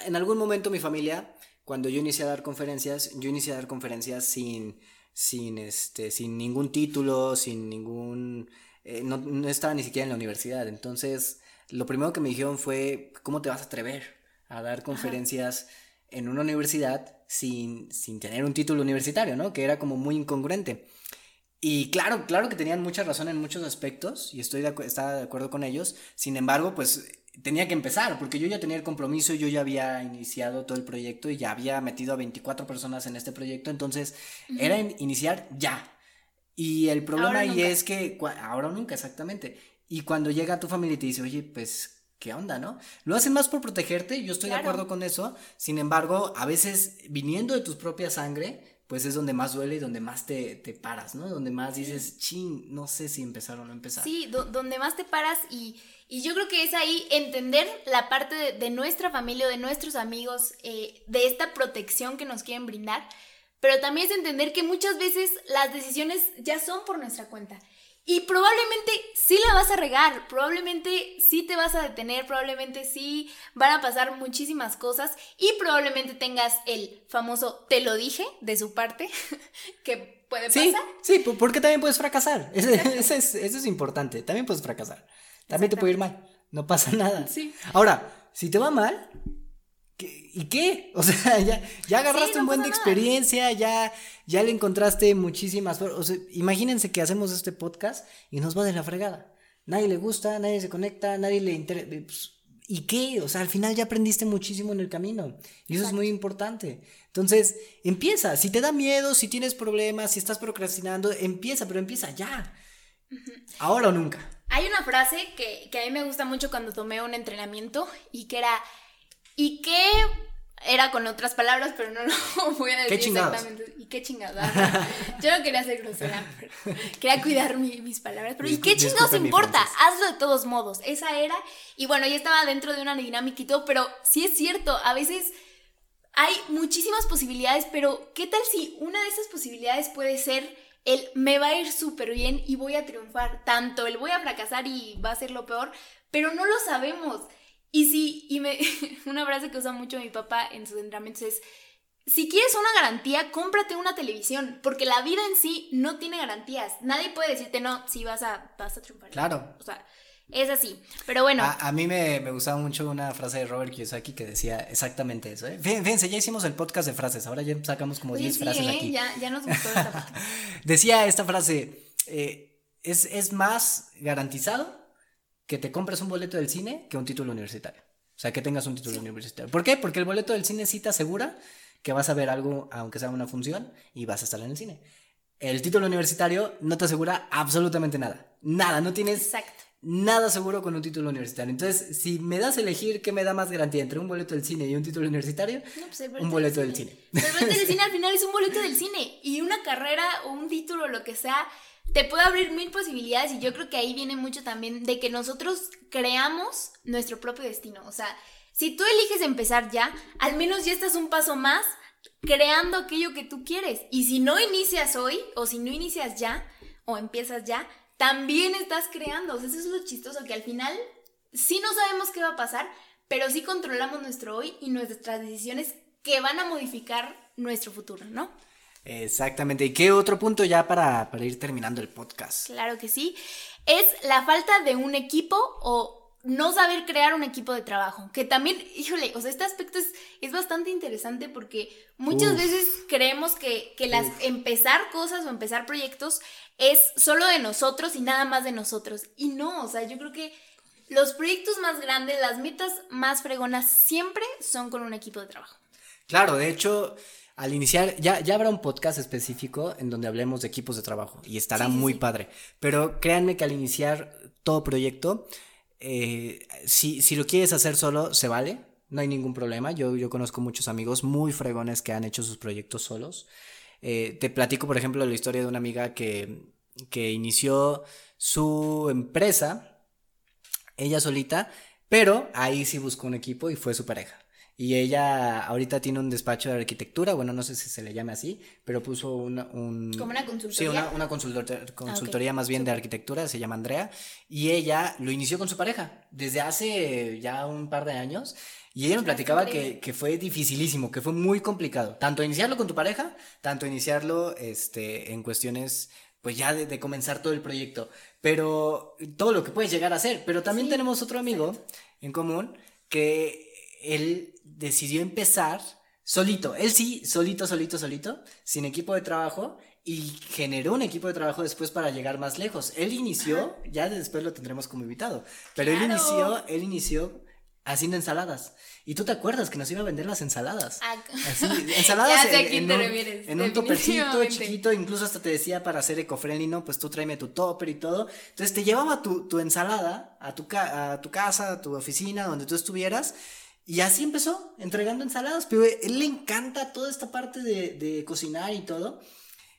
En algún momento mi familia, cuando yo inicié a dar conferencias, yo inicié a dar conferencias sin, sin, este, sin ningún título, sin ningún... eh, no, no estaba ni siquiera en la universidad, entonces lo primero que me dijeron fue, ¿cómo te vas a atrever a dar conferencias en una universidad sin, sin tener un título universitario, ¿no? Que era como muy incongruente. Y claro, claro que tenían mucha razón en muchos aspectos y estoy de, estaba de acuerdo con ellos. Sin embargo, pues tenía que empezar porque yo ya tenía el compromiso, yo ya había iniciado todo el proyecto y ya había metido a 24 personas en este proyecto, entonces era iniciar ya. Y el problema ahí es que ahora nunca, exactamente. Y cuando llega tu familia y te dice, oye, pues, ¿qué onda, no? Lo hacen más por protegerte, yo estoy de acuerdo con eso. Sin embargo, a veces viniendo de tu propia sangre, pues es donde más duele y donde más te, paras, ¿no? Donde más dices, chin, no sé si empezar o no empezar.
Sí, donde más te paras y, yo creo que es ahí entender la parte de, nuestra familia, de nuestros amigos, eh, de esta protección que nos quieren brindar, pero también es entender que muchas veces las decisiones ya son por nuestra cuenta. Y probablemente sí la vas a regar, probablemente sí te vas a detener, probablemente sí van a pasar muchísimas cosas y probablemente tengas el famoso te lo dije de su parte, que puede
pasar. Sí, porque también puedes fracasar. Eso, es, eso es importante, también puedes fracasar. También te puede ir mal, no pasa nada. Sí. Ahora, si te va mal, ¿Y qué? O sea, ya, ya agarraste un buen de experiencia, ya, ya le encontraste muchísimas. O sea, imagínense que hacemos este podcast y nos va de la fregada. Nadie le gusta, nadie se conecta, nadie le interesa. Pues, ¿Y qué? O sea, al final ya aprendiste muchísimo en el camino. Y eso es muy importante. Entonces, empieza. Si te da miedo, si tienes problemas, si estás procrastinando, empieza, pero empieza ya. Ahora o nunca.
Hay una frase que, que a mí me gusta mucho cuando tomé un entrenamiento y que era y qué era con otras palabras, pero no lo voy a decir exactamente. ¿Y qué chingados? Yo no quería ser grosera, quería cuidar mis palabras. Pero ¿y qué chingados importa? Hazlo de todos modos. Esa era. Y bueno, ya estaba dentro de una dinámica y todo, pero sí es cierto, a veces hay muchísimas posibilidades, pero ¿qué tal si una de esas posibilidades puede ser el me va a ir súper bien y voy a triunfar? Tanto el voy a fracasar y va a ser lo peor, pero no lo sabemos. Y sí, y me, una frase que usa mucho mi papá en sus entrenamientos es, si quieres una garantía, cómprate una televisión, porque la vida en sí no tiene garantías. Nadie puede decirte, no, si vas a, vas a triunfar.
Claro.
O sea, es así. Pero bueno.
A, mí me, me, gustaba mucho una frase de Robert Kiyosaki que decía exactamente eso. ¿eh? Fíjense, ya hicimos el podcast de frases, ahora ya sacamos como 10 frases ¿eh? aquí.
Ya, ya nos gustó esta parte.
decía esta frase, eh, es, es más garantizado que te compres un boleto del cine que un título universitario. O sea, que tengas un título universitario. ¿Por qué? Porque el boleto del cine sí te asegura que vas a ver algo, aunque sea una función, y vas a estar en el cine. El título universitario no te asegura absolutamente nada. Nada, no tienes nada seguro con un título universitario. Entonces, si me das a elegir qué me da más garantía entre un boleto del cine y un título universitario, pues un boleto del cine.
El boleto del cine al final es un boleto del cine y una carrera o un título, lo que sea, te puede abrir mil posibilidades y yo creo que ahí viene mucho también de que nosotros creamos nuestro propio destino. O sea, si tú eliges empezar ya, al menos ya estás un paso más creando aquello que tú quieres. Y si no inicias hoy o si no inicias ya o empiezas ya, también estás creando. O sea, eso es lo chistoso, que al final sí no sabemos qué va a pasar, pero sí controlamos nuestro hoy y nuestras decisiones que van a modificar nuestro futuro, ¿no?
Exactamente. ¿Y qué otro punto ya para, ir terminando el podcast?
Claro que sí. Es la falta de un equipo o no saber crear un equipo de trabajo. Que también, híjole, o sea, este aspecto es, es bastante interesante porque muchas veces creemos que, las empezar cosas o empezar proyectos es solo de nosotros y nada más de nosotros. Y no, o sea, yo creo que los proyectos más grandes, las metas más fregonas siempre son con un equipo de trabajo.
Claro, de hecho, al iniciar, ya, ya habrá un podcast específico en donde hablemos de equipos de trabajo y estará muy padre. Pero créanme que al iniciar todo proyecto, eh, si, si lo quieres hacer solo, se vale, no hay ningún problema. Yo, yo conozco muchos amigos muy fregones que han hecho sus proyectos solos. Eh, te platico, por ejemplo, la historia de una amiga que, que inició su empresa, ella solita, pero ahí sí buscó un equipo y fue su pareja. Y ella ahorita tiene un despacho de arquitectura, bueno, no sé si se le llame así, pero puso una, un...
Como una consultoría.
Sí, una, una consultoría más bien de arquitectura, se llama Andrea, y ella lo inició con su pareja desde hace ya un par de años. Y ella me platicaba que, que, fue dificilísimo, que fue muy complicado, tanto iniciarlo con tu pareja, tanto iniciarlo este, en cuestiones pues ya de, comenzar todo el proyecto, pero todo lo que puedes llegar a hacer. Pero también tenemos otro amigo en común que él decidió empezar solito, él sí, solito, solito, solito, sin equipo de trabajo y generó un equipo de trabajo después para llegar más lejos. Él inició, ya después lo tendremos como invitado, pero él inició, él inició haciendo ensaladas. Y tú te acuerdas que nos iba a vender las ensaladas. Ah, Así, ensaladas en, un, en un topercito chiquito, incluso hasta te decía para hacer ecofriendly, no, pues tú tráeme tu topper y todo. Entonces te llevaba tu, tu ensalada a tu, a tu casa, a tu oficina, donde tú estuvieras. Y así empezó, entregando ensaladas. Pero a él le encanta toda esta parte de, de cocinar y todo.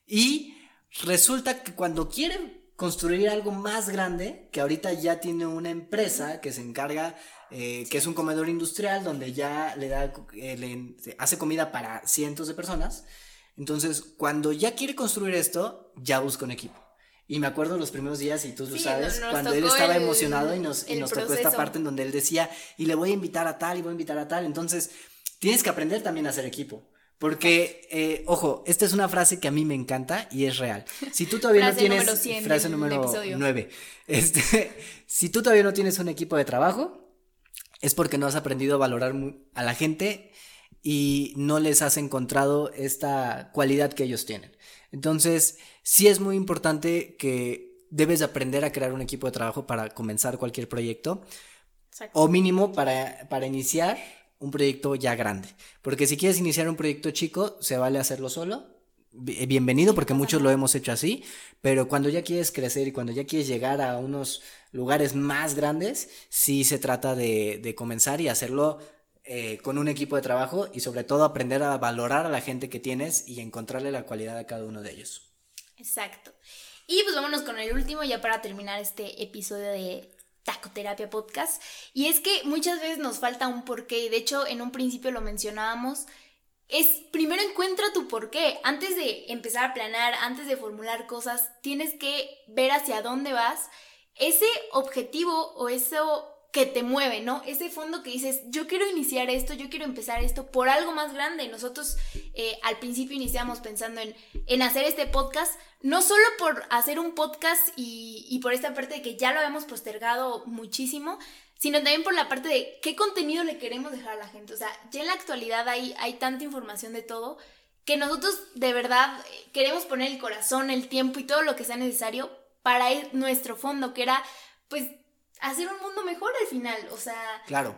Y resulta que cuando quiere construir algo más grande, que ahorita ya tiene una empresa que se encarga eh, que es un comedor industrial donde ya le da, eh, le hace comida para cientos de personas. Entonces, cuando ya quiere construir esto, ya busca un equipo. Y me acuerdo los primeros días, y tú lo sabes, cuando él estaba emocionado y nos, y nos tocó esta parte en donde él decía, y le voy a invitar a tal, y voy a invitar a tal. Entonces, tienes que aprender también a hacer equipo. Porque, eh, ojo, esta es una frase que a mí me encanta y es real. Si tú todavía no tienes. frase número 9. Este, si tú todavía no tienes un equipo de trabajo, es porque no has aprendido a valorar a la gente y no les has encontrado esta cualidad que ellos tienen. Entonces, sí es muy importante que debes aprender a crear un equipo de trabajo para comenzar cualquier proyecto. O mínimo para, para iniciar un proyecto ya grande. Porque si quieres iniciar un proyecto chico, se vale hacerlo solo. Bienvenido, porque muchos lo hemos hecho así. Pero cuando ya quieres crecer y cuando ya quieres llegar a unos lugares más grandes, sí se trata de, comenzar y hacerlo eh, con un equipo de trabajo y sobre todo aprender a valorar a la gente que tienes y encontrarle la cualidad a cada uno de ellos.
Exacto. Y pues vámonos con el último ya para terminar este episodio de Tacoterapia Podcast. Y es que muchas veces nos falta un porqué. De hecho, en un principio lo mencionábamos. Es primero encuentra tu porqué. Antes de empezar a planear, antes de formular cosas, tienes que ver hacia dónde vas ese objetivo o eso que te mueve, ¿no? Ese fondo que dices, yo quiero iniciar esto, yo quiero empezar esto por algo más grande. Nosotros eh, al principio iniciamos pensando en, en, hacer este podcast, no solo por hacer un podcast y, y por esta parte de que ya lo habíamos postergado muchísimo, sino también por la parte de qué contenido le queremos dejar a la gente. O sea, ya en la actualidad hay, hay tanta información de todo que nosotros de verdad eh, queremos poner el corazón, el tiempo y todo lo que sea necesario para nuestro fondo, que era, pues, hacer un mundo mejor al final, o sea...
Claro.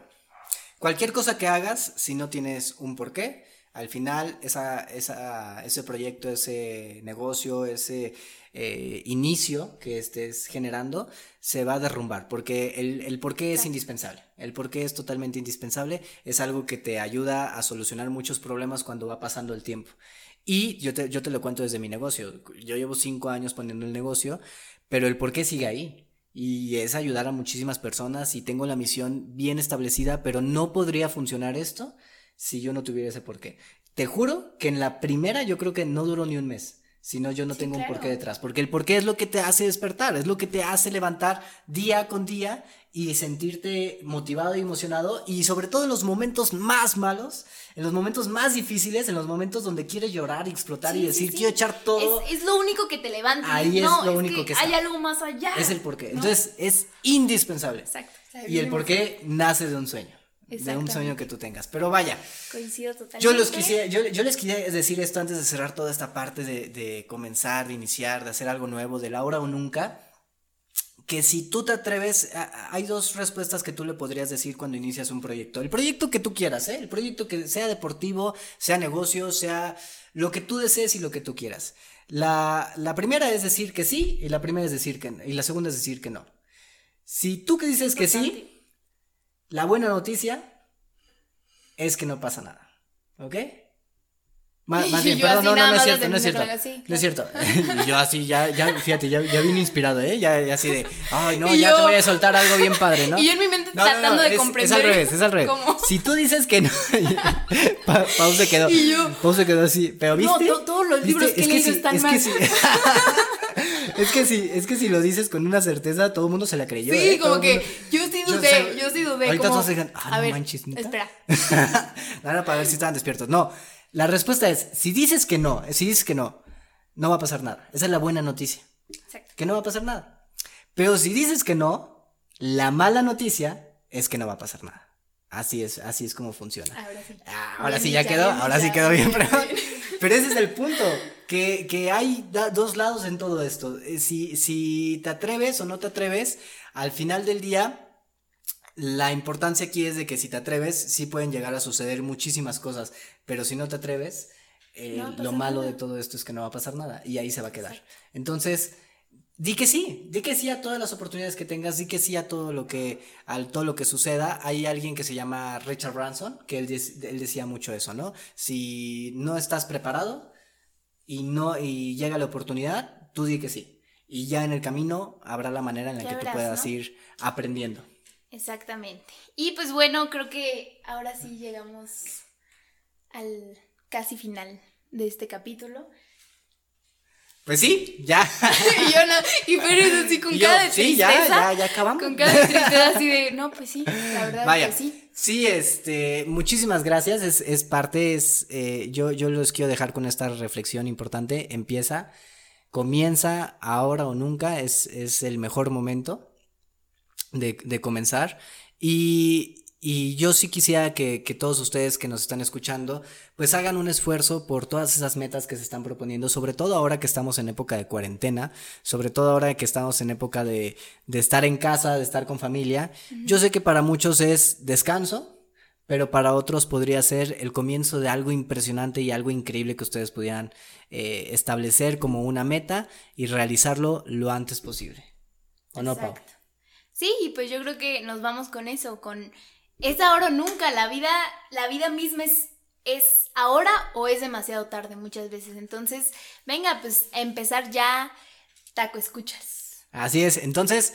Cualquier cosa que hagas, si no tienes un porqué, al final esa, ese proyecto, ese negocio, ese eh, inicio que estés generando, se va a derrumbar, porque el, el porqué es indispensable. El porqué es totalmente indispensable, es algo que te ayuda a solucionar muchos problemas cuando va pasando el tiempo. Y yo te, yo te lo cuento desde mi negocio. Yo llevo cinco años poniendo el negocio pero el por qué sigue ahí. Y es ayudar a muchísimas personas y tengo la misión bien establecida, pero no podría funcionar esto si yo no tuviera ese porqué. Te juro que en la primera yo creo que no duró ni un mes si no yo no tengo un porqué detrás, porque el porqué es lo que te hace despertar, es lo que te hace levantar día con día y sentirte motivado y emocionado y sobre todo en los momentos más malos, en los momentos más difíciles, en los momentos donde quieres llorar y explotar y decir quiero echar todo.
Es, lo único que te levanta.
Ahí es lo único que,
hay algo más allá.
Es el porqué. Entonces es indispensable. Exacto. Y el porqué nace de un sueño de un sueño que tú tengas. Pero vaya.
Coincido totalmente.
Yo, los quisiera, yo, yo, les quería decir esto antes de cerrar toda esta parte de, de, comenzar, de iniciar, de hacer algo nuevo, de la hora o nunca. Que si tú te atreves, hay dos respuestas que tú le podrías decir cuando inicias un proyecto. El proyecto que tú quieras, ¿eh? El proyecto que sea deportivo, sea negocio, sea lo que tú desees y lo que tú quieras. La, la primera es decir que sí y la primera es decir que y la segunda es decir que no. Si tú que dices que sí, la buena noticia es que no pasa nada. ¿Ok? Más, bien, perdón, no, no, no es cierto, no es cierto. no es cierto. yo así, ya, ya, fíjate, ya, ya vine inspirado, ¿eh? Ya, ya así de, ay, no, ya te voy a soltar algo bien padre, ¿no?
Y yo en mi mente tratando de comprender.
Es al revés, es al revés. Si tú dices que no, Pau se quedó. Y yo. Pau se quedó así, pero ¿viste?
No, todos los libros que, leí están es mal. Que sí.
es que si, es que si lo dices con una certeza, todo el mundo se la creyó.
Sí, ¿eh? como que yo sí dudé, yo, sí dudé.
Ahorita
todos
digan, ah, a no ver, manches,
Espera.
Nada para ver si estaban despiertos. No, la respuesta es, si dices que no, si dices que no, no va a pasar nada. Esa es la buena noticia.
Exacto.
que no va a pasar nada. Pero si dices que no, la mala noticia es que no va a pasar nada. Así es, así es como funciona.
Ahora sí.
Ah, ahora
Bien
sí ya
dicha,
quedó,
bien
ahora sí
dicha,
quedó bien,
bien,
pero, pero ese es el punto, que, que hay da- dos lados en todo esto. Eh, Si, si te atreves o no te atreves, al final del día, la importancia aquí es de que si te atreves, sí pueden llegar a suceder muchísimas cosas, pero si no te atreves, eh,
No
lo malo
nada.
de todo esto es que no va a pasar nada y ahí se va a quedar. Entonces, Di que sí, di que sí a todas las oportunidades que tengas, di que sí a todo lo que, a todo lo que suceda. Hay alguien que se llama Richard Branson, que él, dec- él decía mucho eso, ¿no? Si no estás preparado y no, y llega la oportunidad, tú di que sí. Y ya en el camino habrá la manera en la que tú puedas
¿no?
ir aprendiendo.
Exactamente. Y pues bueno, creo que ahora sí llegamos al casi final de este capítulo.
Pues sí, ya.
y yo no, y pero es así con
yo,
cara de
sí, ya,
tristeza.
ya, ya acabamos.
Con cara de tristeza así de, no, pues sí, la verdad
Vaya,
que sí.
sí, este, muchísimas gracias, es, es parte, es, eh, yo, yo los quiero dejar con esta reflexión importante, empieza, comienza ahora o nunca, es, es el mejor momento de, de comenzar y, y yo sí quisiera que, que todos ustedes que nos están escuchando, pues hagan un esfuerzo por todas esas metas que se están proponiendo, sobre todo ahora que estamos en época de cuarentena, sobre todo ahora que estamos en época de, de estar en casa, de estar con familia. Yo sé que para muchos es descanso, pero para otros podría ser el comienzo de algo impresionante y algo increíble que ustedes pudieran eh, establecer como una meta y realizarlo lo antes posible. ¿O no, Pau?
Sí, y pues yo creo que nos vamos con eso, con es ahora o nunca, la vida, la vida misma es, es ahora o es demasiado tarde muchas veces. Entonces, venga, pues a empezar ya, taco escuchas.
Así es, entonces,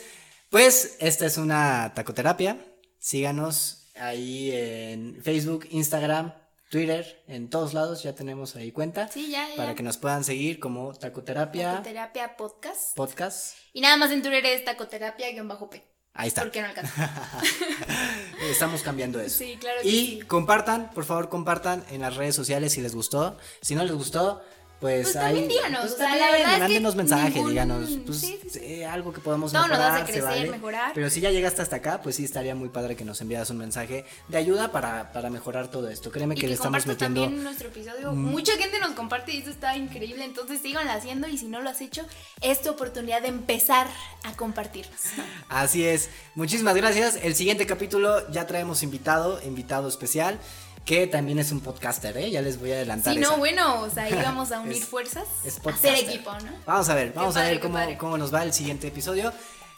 pues esta es una tacoterapia. Síganos ahí en Facebook, Instagram, Twitter, en todos lados ya tenemos ahí cuenta.
Sí, ya, ya.
Para que nos puedan seguir como tacoterapia
Tacoterapia podcast.
podcast.
Y nada más en Twitter es tacoterapia-p.
Ahí está.
Porque no alcanza.
Estamos cambiando eso.
Sí, claro que
Y
sí.
compartan, por favor, compartan en las redes sociales si les gustó. Si no les gustó, pues,
Pues
ahí.
también díganos,
pues
o sea, la
también,
verdad es que
mándenos mensajes,
ningún-
díganos. Pues
sí, sí, sí.
eh, algo que podamos
nos
mejorar. se
crecer,
vale.
mejorar.
Pero si ya llegaste hasta acá, pues sí estaría muy padre que nos enviaras un mensaje de ayuda para, para mejorar todo esto. Créeme
Y
que,
que
le estamos metiendo.
también nuestro episodio. Mucha gente nos comparte y eso está increíble. Entonces síganlo haciendo y si no lo has hecho, es tu oportunidad de empezar a compartirnos. ¿no?
Así es. Muchísimas gracias. El siguiente capítulo ya traemos invitado, invitado especial, que también es un podcaster, ¿eh? Ya les voy a adelantar.
Si no,
esa.
bueno, o sea, ahí vamos a unir
Es-
fuerzas,
es
hacer equipo, ¿no?
Vamos a ver, vamos a ver cómo, cómo nos va el siguiente episodio.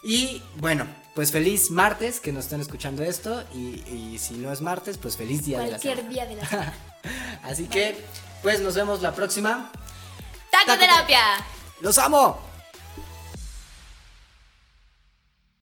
Y bueno, pues feliz martes que nos estén escuchando esto. Y, y si no es martes, pues feliz día de la
Cualquier
semana.
día de la semana.
Así que, pues nos vemos la próxima.
¡Tacoterapia!
¡Los amo!